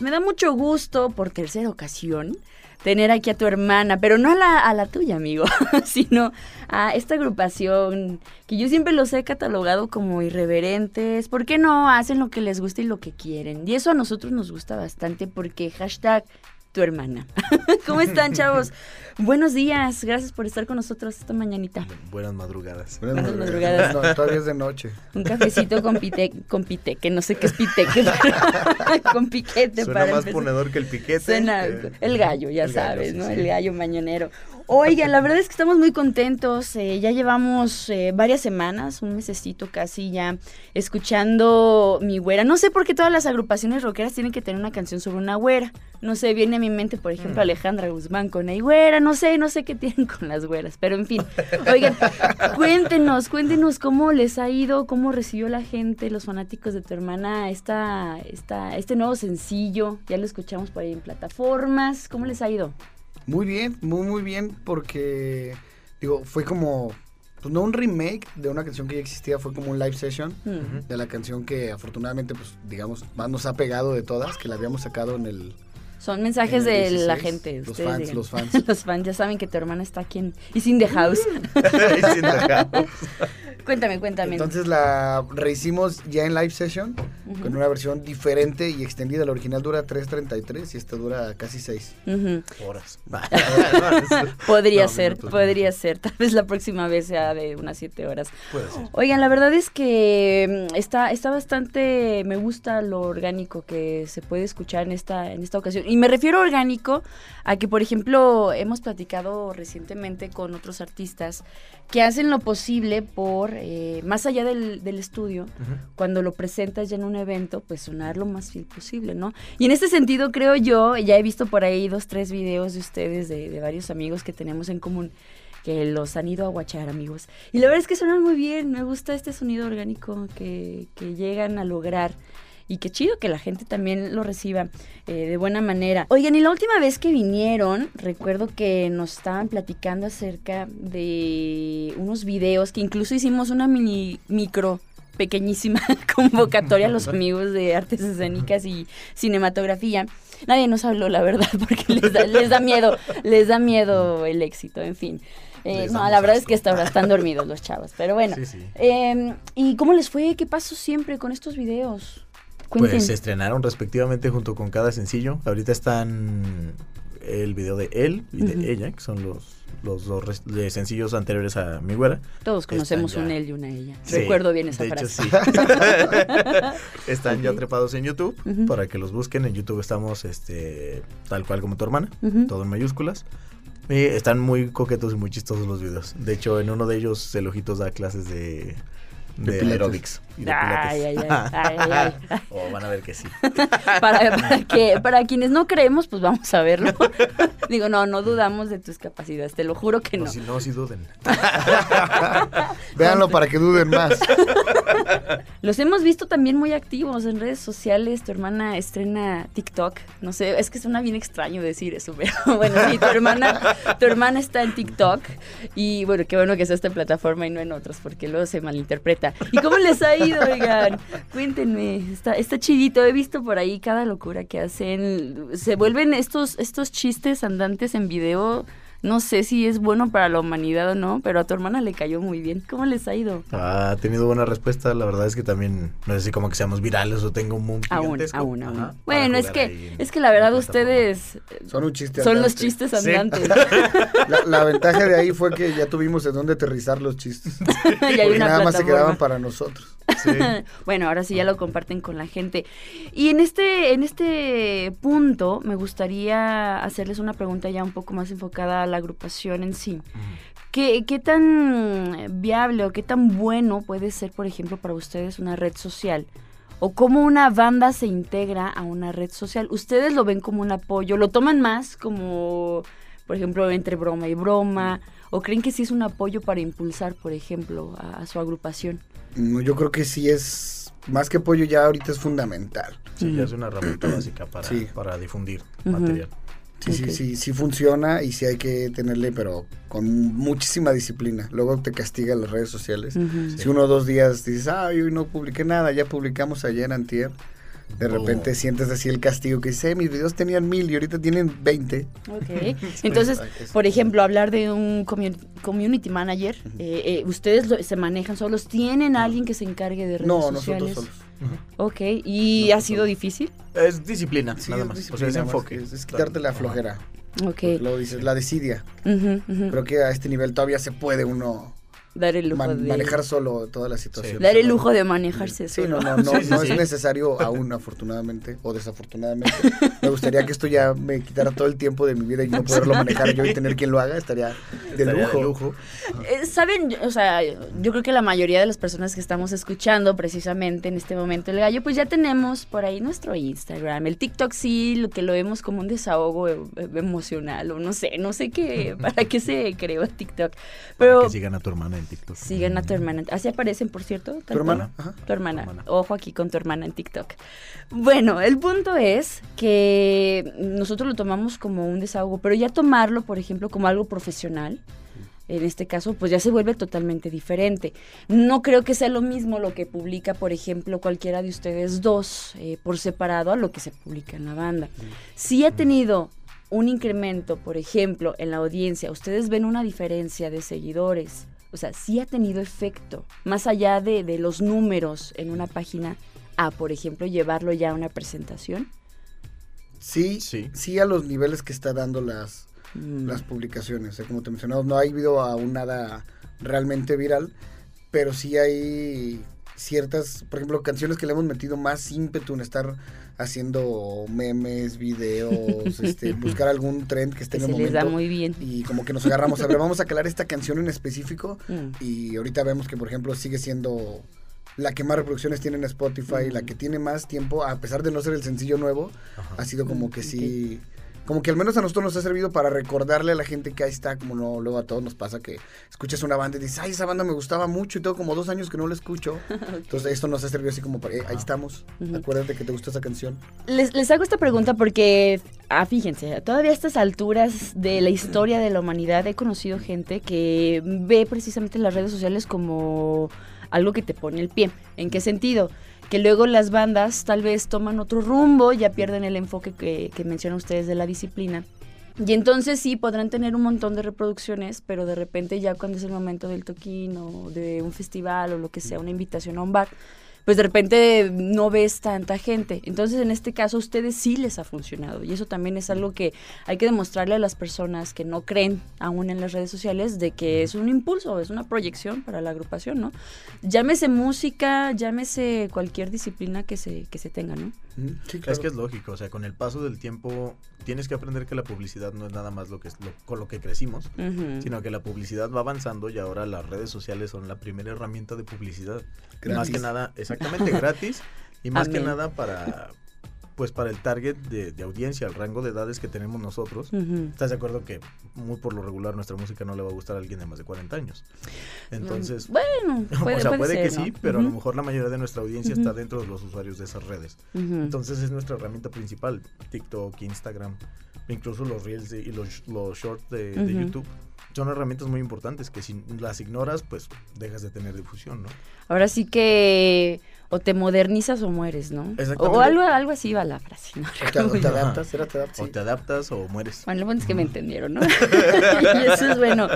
Me da mucho gusto por tercera ocasión tener aquí a tu hermana, pero no a la, a la tuya, amigo, *laughs* sino a esta agrupación que yo siempre los he catalogado como irreverentes. ¿Por qué no hacen lo que les gusta y lo que quieren? Y eso a nosotros nos gusta bastante porque hashtag tu hermana. *laughs* ¿Cómo están, chavos? *laughs* Buenos días, gracias por estar con nosotros esta mañanita. Buenas madrugadas. Buenas madrugadas. No, todavía es de noche. Un cafecito con pite, con pique, no sé qué es piteque, *laughs* pero con piquete Suena para más empezar. ponedor que el piquete. Suena Eh, el gallo, ya el gallo, sabes, sí, ¿no? sí. El gallo mañanero. Oiga, la verdad es que estamos muy contentos. eh, ya llevamos eh, varias semanas, un mesecito casi ya, escuchando mi güera. No sé por qué todas las agrupaciones rockeras tienen que tener una canción sobre una güera. No sé, viene a mi mente, por ejemplo, Mm. Alejandra Guzmán con Ey güera. No sé, no sé qué tienen con las güeras. Pero en fin, oigan, cuéntenos, cuéntenos cómo les ha ido, cómo recibió la gente, los fanáticos de tu hermana, esta, esta, este nuevo sencillo. Ya lo escuchamos por ahí en plataformas. ¿Cómo les ha ido? Muy bien, muy muy bien porque digo, fue como pues no un remake de una canción que ya existía, fue como un live session de la canción que afortunadamente pues digamos más nos ha pegado de todas, que la habíamos sacado en el Son mensajes En de la 16, gente. los ustedes fans, digan. los fans. *laughs* los fans ya saben que tu hermana está aquí en Is in the House. *laughs* Sin dejar. *laughs* Cuéntame, cuéntame. Entonces la rehicimos ya en live session con una versión diferente y extendida. La original dura 3.33 y esta dura casi 6. Ujú. Horas. Podría No, ser, minutos, podría ser. Tal vez la próxima vez sea de unas siete horas. Puede ser. Oigan, la verdad es que mm, está, está bastante, me gusta lo orgánico que se puede escuchar en esta, en esta ocasión. Y me refiero orgánico a que, por ejemplo, hemos platicado recientemente con otros artistas que hacen lo posible por, eh, más allá del, del estudio, cuando lo presentas ya en un evento, pues sonar lo más fiel posible, ¿no? Y en este sentido, creo yo, ya he visto por ahí dos, tres videos de ustedes, de, de varios amigos que tenemos en común, que los han ido a guachar, amigos. Y la verdad es que suenan muy bien, me gusta este sonido orgánico que, que llegan a lograr. Y qué chido que la gente también lo reciba eh, de buena manera. Oigan, y la última vez que vinieron, recuerdo que nos estaban platicando acerca de unos videos que incluso hicimos una mini micro pequeñísima *laughs* convocatoria a los amigos de artes escénicas y cinematografía. Nadie nos habló, la verdad, *laughs* porque les da, les da miedo, les da miedo el éxito, en fin. Eh, no, la verdad es que hasta ahora están dormidos los chavos, pero bueno. Sí, sí. Eh, ¿Y cómo les fue? ¿Qué pasó siempre con estos videos? Cuenten. Pues se estrenaron respectivamente junto con cada sencillo. Ahorita están el video de él y de ella, que son los, los dos de sencillos anteriores a Mi Güera. Todos conocemos un él y una ella. Sí, Recuerdo bien esa de hecho, frase. sí. *laughs* están ya trepados en YouTube para que los busquen. En YouTube estamos este tal cual como tu hermana, todo en mayúsculas. Y están muy coquetos y muy chistosos los videos. De hecho, en uno de ellos el ojitos da clases de, de, pilates. aerobics. y de *laughs* Ay, ay, ay, ay, ay. Oh, van a ver que sí. *laughs* Para, para que, para quienes no creemos, pues vamos a verlo. *laughs* Digo, no, no dudamos de tus capacidades, te lo juro que No, no. si no, si duden. Véanlo para que duden más. Los hemos visto también muy activos en redes sociales. Tu hermana estrena TikTok. No sé, es que suena bien extraño decir eso, pero bueno, sí, tu hermana, tu hermana está en TikTok. Y bueno, qué bueno que sea esta plataforma y no en otras, porque luego se malinterpreta. ¿Y cómo les ha ido, oigan? Cuéntenme, está, está chidito. He visto por ahí cada locura que hacen. Se vuelven estos, estos chistes andantes en video. No sé si es bueno para la humanidad o no, pero a tu hermana le cayó muy bien. ¿Cómo les ha ido? Ha tenido buena respuesta. La verdad es que también, no sé si como que seamos virales o tengo un boom Aún, aún, aún. Ajá, Bueno, es que, es que la verdad ustedes Son un chiste. son los chistes Sí. andantes. *laughs* La, la ventaja de ahí fue que ya tuvimos en dónde aterrizar los chistes. *laughs* y hay Porque una nada más se quedaban para nosotros. Sí. *laughs* bueno, ahora sí ya lo comparten con la gente. Y en este, en este punto me gustaría hacerles una pregunta ya un poco más enfocada a la agrupación en sí. ¿Qué, ¿Qué tan viable o qué tan bueno puede ser, por ejemplo, para ustedes una red social? ¿O cómo una banda se integra a una red social? ¿Ustedes lo ven como un apoyo? ¿Lo toman más como, por ejemplo, entre broma y broma? ¿O creen que sí es un apoyo para impulsar, por ejemplo, a, a su agrupación? No, yo creo que sí es, más que apoyo ya ahorita es fundamental. Sí, ya es una herramienta *clears throat* básica para, Sí. para difundir material. Sí, sí, sí, sí funciona y sí hay que tenerle, pero con muchísima disciplina. Luego te castiga las redes sociales. Si uno o dos días dices, ay, hoy no publiqué nada, ya publicamos ayer, antier. De repente Oh. sientes así el castigo que dice, "Eh, mis videos tenían mil y ahorita tienen 20. Ok. *laughs* Entonces, es- por ejemplo, hablar de un commu- community manager, eh, eh, ustedes lo- se manejan solos, ¿tienen a alguien que se encargue de redes No, sociales? nosotros solos. Ok, ¿y ha sido difícil? Es disciplina, Sí, nada es más. disciplina o sea, es enfoque. que Es, es quitarte la flojera. Ok. Luego dices, la desidia. Ujú. Creo que a este nivel todavía se puede uno Dar el lujo man- de... manejar solo toda la situación. Dar el lujo de manejarse Sí, solo. no, no, no, Sí, sí, no sí. es necesario aún, afortunadamente, o desafortunadamente. *laughs* Me gustaría que esto ya me quitara todo el tiempo de mi vida y no poderlo manejar yo y tener quien lo haga, estaría de Estaría lujo. de lujo. Eh, Saben, o sea, yo creo que la mayoría de las personas que estamos escuchando precisamente en este momento el gallo, pues ya tenemos por ahí nuestro Instagram, el TikTok sí, lo que lo vemos como un desahogo eh, emocional o no sé, no sé qué, *laughs* para qué se creó TikTok, Para pero que sigan a tu hermana en TikTok. sigan a tu hermana, así aparecen por cierto, ¿Tu hermana? Ajá. Tu hermana. Tu hermana. Ojo aquí con tu hermana en TikTok. Bueno, el punto es que nosotros lo tomamos como un desahogo, pero ya tomarlo, por ejemplo, como algo profesional, en este caso, pues ya se vuelve totalmente diferente. No creo que sea lo mismo lo que publica, por ejemplo, cualquiera de ustedes dos eh, por separado a lo que se publica en la banda. Si ha tenido un incremento, por ejemplo, en la audiencia, ustedes ven una diferencia de seguidores O sea, sí ha tenido efecto, más allá de, de los números en una página, a, por ejemplo, llevarlo ya a una presentación. Sí, Sí. sí, a los niveles que está dando las, Mm. las publicaciones. Como te mencionaba, no ha habido aún nada realmente viral, pero sí hay ciertas, por ejemplo, canciones que le hemos metido más ímpetu en estar haciendo memes, videos, este, *laughs* buscar algún trend que esté Que en el se les da momento. muy bien. Y como que nos agarramos, a ver, vamos a calar esta canción en específico Mm. y ahorita vemos que, por ejemplo, sigue siendo la que más reproducciones tiene en Spotify, la que tiene más tiempo, a pesar de no ser el sencillo nuevo, ha sido como que sí, como que al menos a nosotros nos ha servido para recordarle a la gente que ahí está, como no, luego a todos nos pasa que escuchas una banda y dices, ay, esa banda me gustaba mucho y tengo como dos años que no la escucho. *laughs* Entonces esto nos ha servido así como para, "Eh, ahí estamos, Ujú. acuérdate que te gustó esa canción. Les, les hago esta pregunta porque, ah, fíjense, todavía a estas alturas de la historia de la humanidad he conocido gente que ve precisamente las redes sociales como algo que te pone el pie. ¿En qué sentido? Que luego las bandas tal vez toman otro rumbo, ya pierden el enfoque que, que mencionan ustedes de la disciplina. Y entonces sí, podrán tener un montón de reproducciones, pero de repente ya cuando es el momento del toquín o de un festival o lo que sea, una invitación a un bar, pues de repente no ves tanta gente. Entonces, en este caso, a ustedes sí les ha funcionado. Y eso también es algo que hay que demostrarle a las personas que no creen aún en las redes sociales de que es un impulso, es una proyección para la agrupación, ¿no? Llámese música, llámese cualquier disciplina que se, que se tenga, ¿no? Es que es lógico, o sea, con el paso del tiempo tienes que aprender que la publicidad no es nada más lo que es lo- con lo que crecimos, sino que la publicidad va avanzando y ahora las redes sociales son la primera herramienta de publicidad. Y Más Gratis. que nada, exactamente gratis y más que nada para pues para el target de, de audiencia, el rango de edades que tenemos nosotros. ¿Estás de acuerdo que muy por lo regular nuestra música no le va a gustar a alguien de más de 40 años? Entonces, Bueno, *laughs* puede, o sea, puede, ser, que ¿no? sí, pero a lo mejor la mayoría de nuestra audiencia está dentro de los usuarios de esas redes. Entonces es nuestra herramienta principal, TikTok, Instagram, incluso los reels y los, los shorts de, de. YouTube. Son herramientas muy importantes que si las ignoras, pues dejas de tener difusión, ¿no? Ahora sí que o te modernizas o mueres, ¿no? Exactamente. O algo, algo así va la frase, ¿no? O te, o te adaptas, era te adaptas. O te adaptas o mueres. Bueno, lo bueno es que me entendieron, ¿no? y *laughs* *laughs* eso es bueno.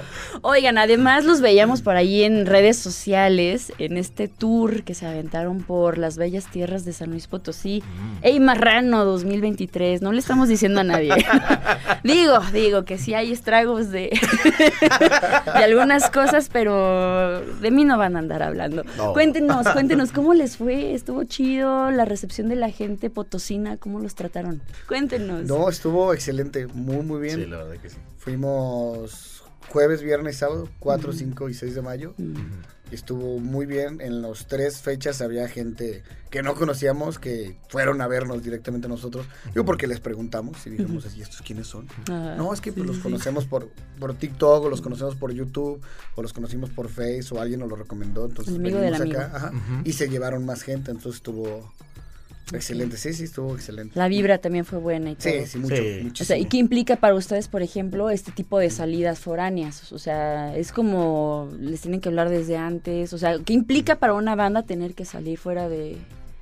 Oigan, además los veíamos por ahí en redes sociales, en este tour que se aventaron por las bellas tierras de San Luis Potosí. Mm. ¡Ey, Marrano 2023! No le estamos diciendo a nadie. *laughs* digo, digo que sí hay estragos de, de algunas cosas, pero de mí no van a andar hablando. No. Cuéntenos, cuéntenos, ¿cómo les fue? ¿Estuvo chido la recepción de la gente potosina? ¿Cómo los trataron? Cuéntenos. No, estuvo excelente, muy, muy bien. Sí, la verdad que sí. Fuimos jueves, viernes y sábado, 4, 5 y 6 de mayo. Estuvo muy bien. En las tres fechas había gente que no conocíamos que fueron a vernos directamente a nosotros. Digo, porque les preguntamos y dijimos así, ¿estos quiénes son? Ah, No, es que pues, los sí, conocemos por, por TikTok, o los conocemos por YouTube, o los conocimos por Face, o alguien nos lo recomendó. Entonces venimos amigo. ajá, y se llevaron más gente. Entonces estuvo excelente. Sí, sí, estuvo excelente. La vibra también fue buena y todo. Sí, sí, mucho. Sí. muchísimo. O sea, ¿y qué implica para ustedes, por ejemplo, este tipo de salidas foráneas? O sea, es como les tienen que hablar desde antes. O sea, ¿qué implica para una banda tener que salir fuera de,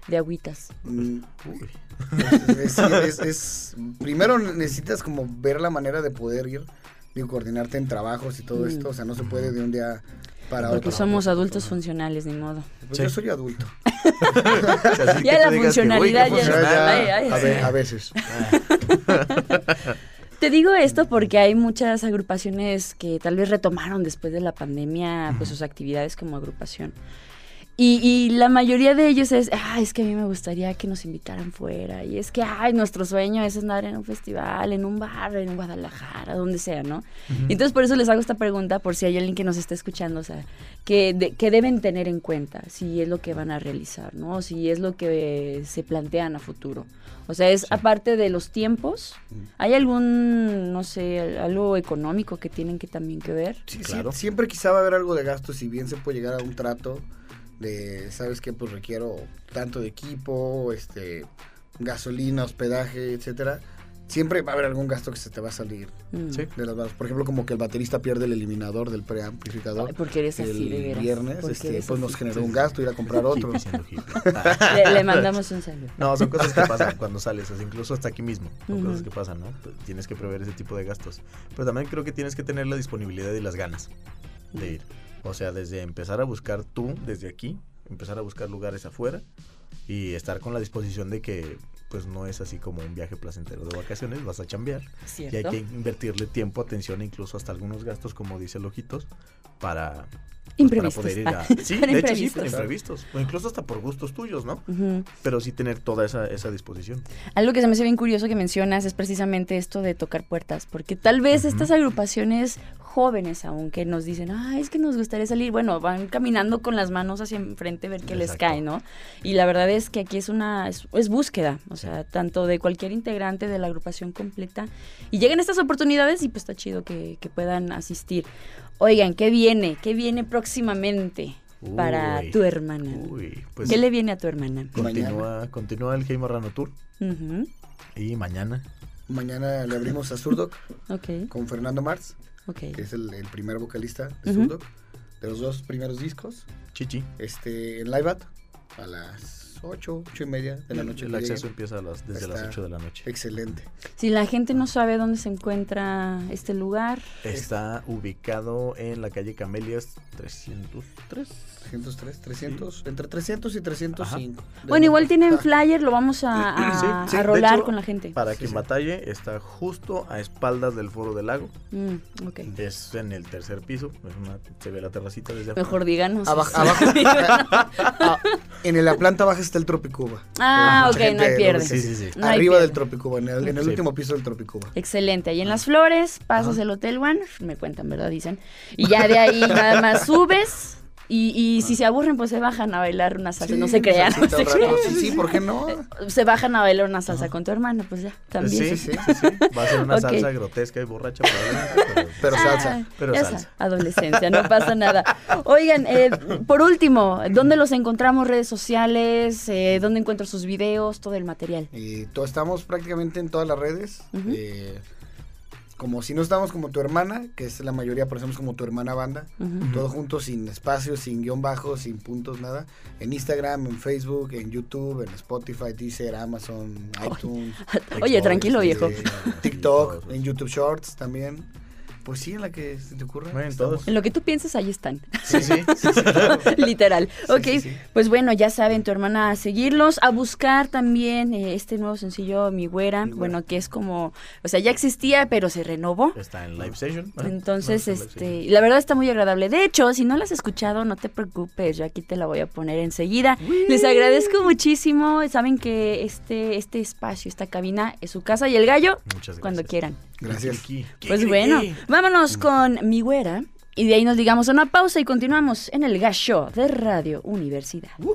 de agüitas? Mm, Uy. *laughs* es, es- es- primero necesitas como ver la manera de poder ir, digo, coordinarte en trabajos y todo Mm. esto, o sea, no se puede de un día para Porque otro. somos adultos funcionales, ni modo. Pues Sí. yo soy adulto. O *laughs* sea, así Ya la que, uy, funcionalidad ya-. Ya, Ay, ay, a, sí. ve- a veces. *laughs* Te digo esto porque hay muchas agrupaciones que tal vez retomaron después de la pandemia pues sus actividades como agrupación. Y, y la mayoría de ellos es, ah, es que a mí me gustaría que nos invitaran fuera. Y es que, ay, nuestro sueño es andar en un festival, en un bar, en Guadalajara, donde sea, ¿no? Entonces por eso les hago esta pregunta, por si hay alguien que nos está escuchando, o sea, que, de- que deben tener en cuenta si es lo que van a realizar, ¿no? O si es lo que se plantean a futuro. O sea, es aparte de los tiempos, ¿hay algún, no sé, algo económico que tienen que también que ver? Sí, sí, Claro. siempre quizá va a haber algo de gasto, si bien se puede llegar a un trato de, ¿sabes qué? Pues requiero tanto de equipo, este, gasolina, hospedaje, etcétera. Siempre va a haber algún gasto que se te va a salir Mm. Sí. de las bases. Por ejemplo, como que el baterista pierde el eliminador del preamplificador. Porque eres así, el de veras. viernes, Porque este, eres pues nos así. generó un gasto ir a comprar otro. *laughs* Le, le mandamos un saludo. No, son cosas que pasan *laughs* cuando sales, o sea, incluso hasta aquí mismo. Son Ujú. cosas que pasan, ¿no? Pues, Tienes que prever ese tipo de gastos. Pero también creo que tienes que tener la disponibilidad y las ganas de ir. O sea, desde empezar a buscar tú, desde aquí, empezar a buscar lugares afuera y estar con la disposición de que pues no es así como un viaje placentero de vacaciones, vas a chambear y hay que invertirle tiempo, atención e incluso hasta algunos gastos, como dice Lojitos, para, pues, para poder ir a... *laughs* Sí, de hecho sí, para imprevistos. O incluso hasta por gustos tuyos, ¿no? Pero sí tener toda esa, esa disposición. Algo que se me hace bien curioso que mencionas es precisamente esto de tocar puertas, porque tal vez estas agrupaciones jóvenes aún que nos dicen, ah, es que nos gustaría salir, bueno, van caminando con las manos hacia enfrente a ver qué les cae, ¿no? Y la verdad es que aquí es una, es, es búsqueda, o sea, tanto de cualquier integrante de la agrupación completa, y llegan estas oportunidades y pues está chido que, que puedan asistir. Oigan, ¿qué viene? ¿Qué viene próximamente para Uy, tu hermana? Uy, pues ¿Qué le viene a tu hermana? continúa, continúa el Game Marrano Tour Ujú, y mañana Mañana le abrimos a Zurdok Ok, con Fernando Marx, que es el, el primer vocalista de. Zurdok, de los dos primeros discos. Chichi. Este, en Live At, a las 8, 8 y media de la noche. El acceso empieza a las, desde las Está 8 de la noche. Excelente. Si la gente no sabe dónde se encuentra este lugar, Está ubicado en la calle Camelias 303. 303, 300, entre 300 y 305. De bueno, igual tienen flyer, lo vamos a, a- Sí, sí, a de rolar hecho, con la gente. Para Sí, quien sí. batalle, está justo a espaldas del Foro del Lago. Mm. Es en el tercer piso. es una- se ve la terracita desde afuera. Mejor díganos. Abajo, abajo *laughs* ah, en la planta baja está el Tropicuba. Ah, ok, no hay pierde. Sí, sí, sí. No hay Arriba pierde. del Tropicuba, en el, en el Sí. último piso del Tropicuba. Excelente. Ahí en las flores, pasas el Hotel One, me cuentan, ¿verdad? Dicen. Y ya de ahí nada más subes. Y, y si se aburren, pues se bajan a bailar una salsa. Sí, no se crean. no se crean. Sí, sí, ¿por qué no? Se bajan a bailar una salsa con tu hermano, pues ya, también. Sí, sí, sí, sí. Va a ser una salsa grotesca y borracha. pero- Pero salsa. Ay, Pero ya salsa. sa- Adolescencia, no pasa nada. Oigan, eh, por último, ¿dónde los encontramos? Redes sociales, eh, ¿dónde encuentro sus videos, todo el material? Y to- estamos prácticamente en todas las redes. Eh, como si no estamos como tu hermana, que es la mayoría, pero somos como tu hermana banda. Ujú. Todo junto, sin espacios, sin guion bajo, sin puntos, nada. En Instagram, en Facebook, en YouTube, en Spotify, Deezer, Amazon, iTunes. *laughs* Oye, tranquilo, viejo. *laughs* TikTok, en YouTube Shorts también. Pues sí, en la que se te ocurra. En estamos. todos. En lo que tú pienses, ahí están. Sí, sí, *laughs* sí, sí, claro. Literal. ok, sí, sí. pues bueno, ya saben, tu hermana, a seguirlos, a buscar también eh, este nuevo sencillo, Mi Güera, Mi Güera. bueno, que es como, o sea, ya existía, pero se renovó. Está en live session. ¿no? Entonces, No, en este, la verdad está muy agradable. De hecho, si no la has escuchado, no te preocupes, yo aquí te la voy a poner enseguida. Les agradezco muchísimo. Saben que este, este espacio, esta cabina es su casa y el gallo. Muchas gracias. cuando quieran. Gracias. Pues bueno, vámonos con mi güera y de ahí nos digamos una pausa y continuamos en el Gasho de Radio Universidad. La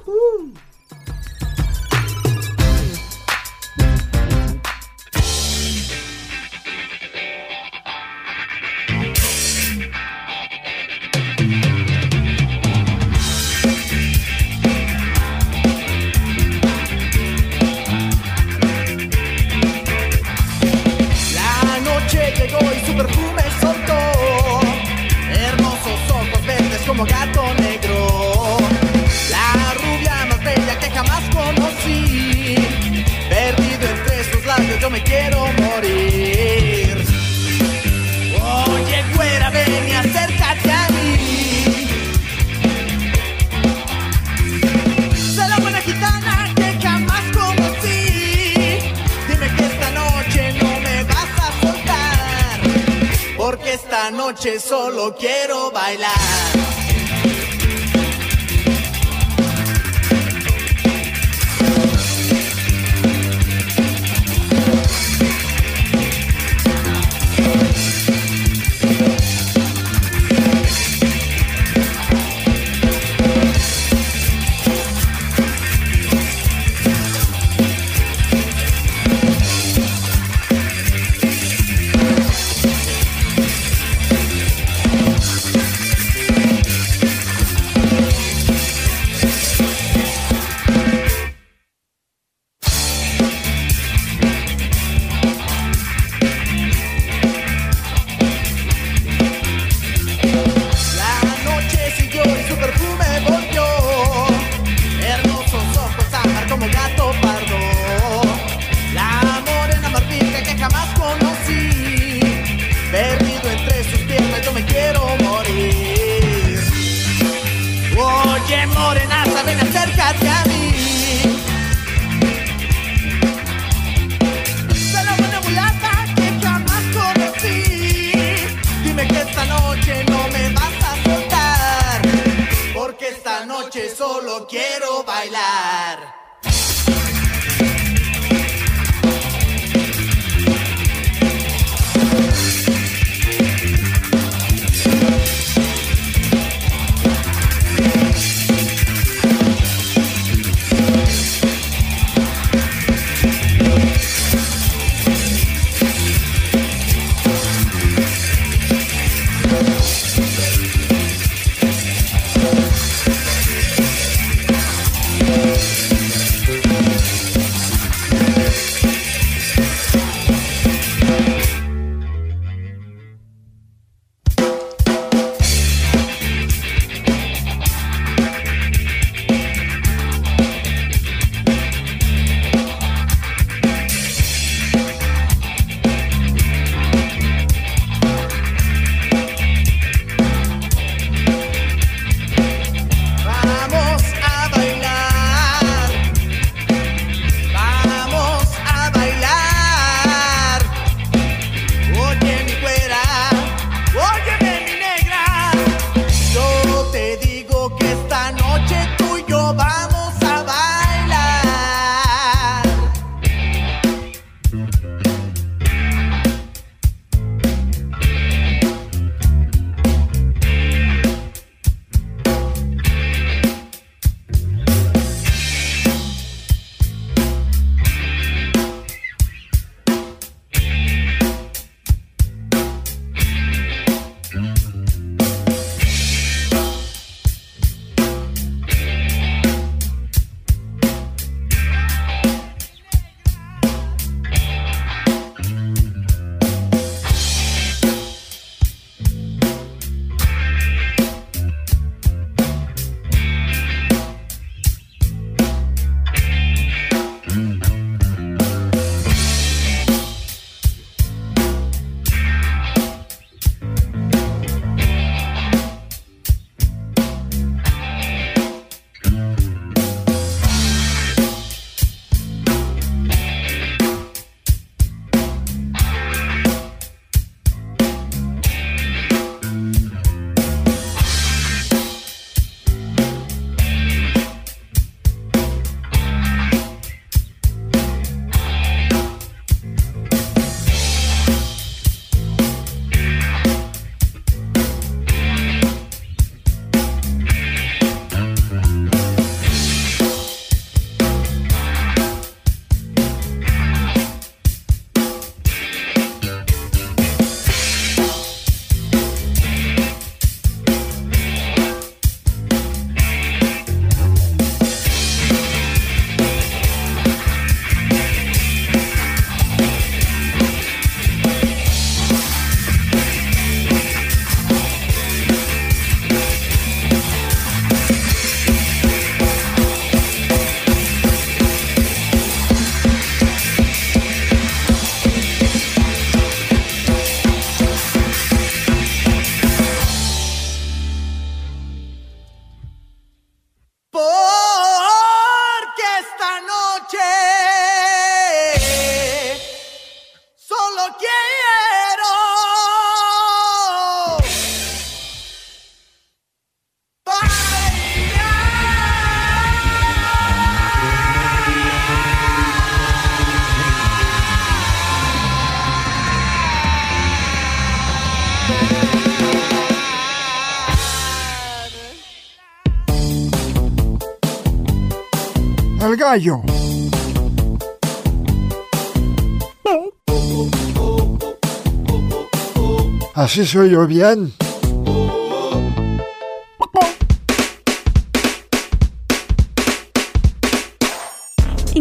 gallo. Así soy yo bien.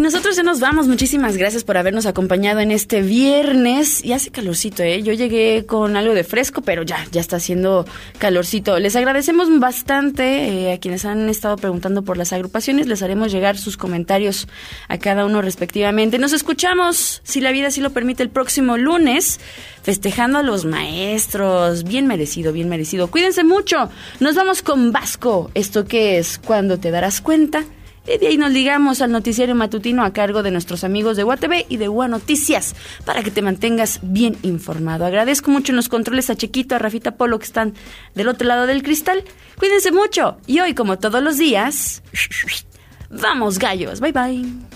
Nosotros ya nos vamos. Muchísimas gracias por habernos acompañado en este viernes. Y hace calorcito, ¿eh? Yo llegué con algo de fresco, pero ya, ya está haciendo calorcito. Les agradecemos bastante eh, a quienes han estado preguntando por las agrupaciones. Les haremos llegar sus comentarios a cada uno respectivamente. Nos escuchamos, si la vida así lo permite, el próximo lunes, festejando a los maestros. Bien merecido, bien merecido. Cuídense mucho. Nos vamos con Vasco. ¿Esto qué es? Cuando te darás cuenta. Y de ahí nos ligamos al noticiario matutino a cargo de nuestros amigos de UATV y de UA Noticias para que te mantengas bien informado. Agradezco mucho en los controles a Chiquito, a Rafita Polo que están del otro lado del cristal. Cuídense mucho y hoy, como todos los días, vamos gallos. Bye bye.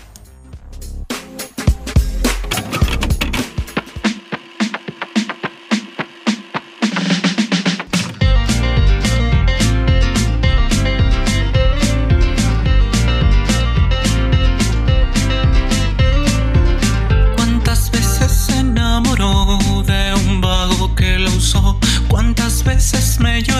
¿Cuántas veces